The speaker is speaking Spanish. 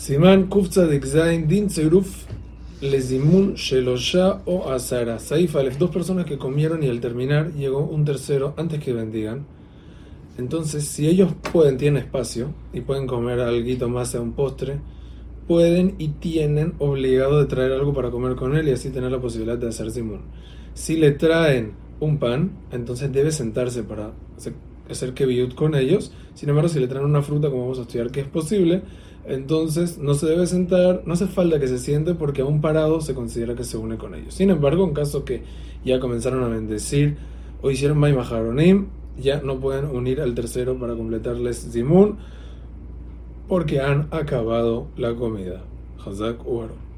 Simán Kufza de Gzain Din Tzeruf Lezimun Shelosha o Azara. Saif Alef, dos personas que comieron y al terminar llegó un tercero antes que bendigan. Entonces, si ellos pueden, tienen espacio y pueden comer algo más, sea un postre, pueden y tienen obligado de traer algo para comer con él y así tener la posibilidad de hacer simón. Si le traen un pan, entonces debe sentarse para hacer keviut con ellos. Sin embargo, si le traen una fruta, como vamos a estudiar que es posible, entonces no se debe sentar, no hace falta que se siente porque aún parado se considera que se une con ellos. Sin embargo, en caso que ya comenzaron a bendecir o hicieron Maimaharonim, ya no pueden unir al tercero para completarles Zimun porque han acabado la comida. Hazak Uaro.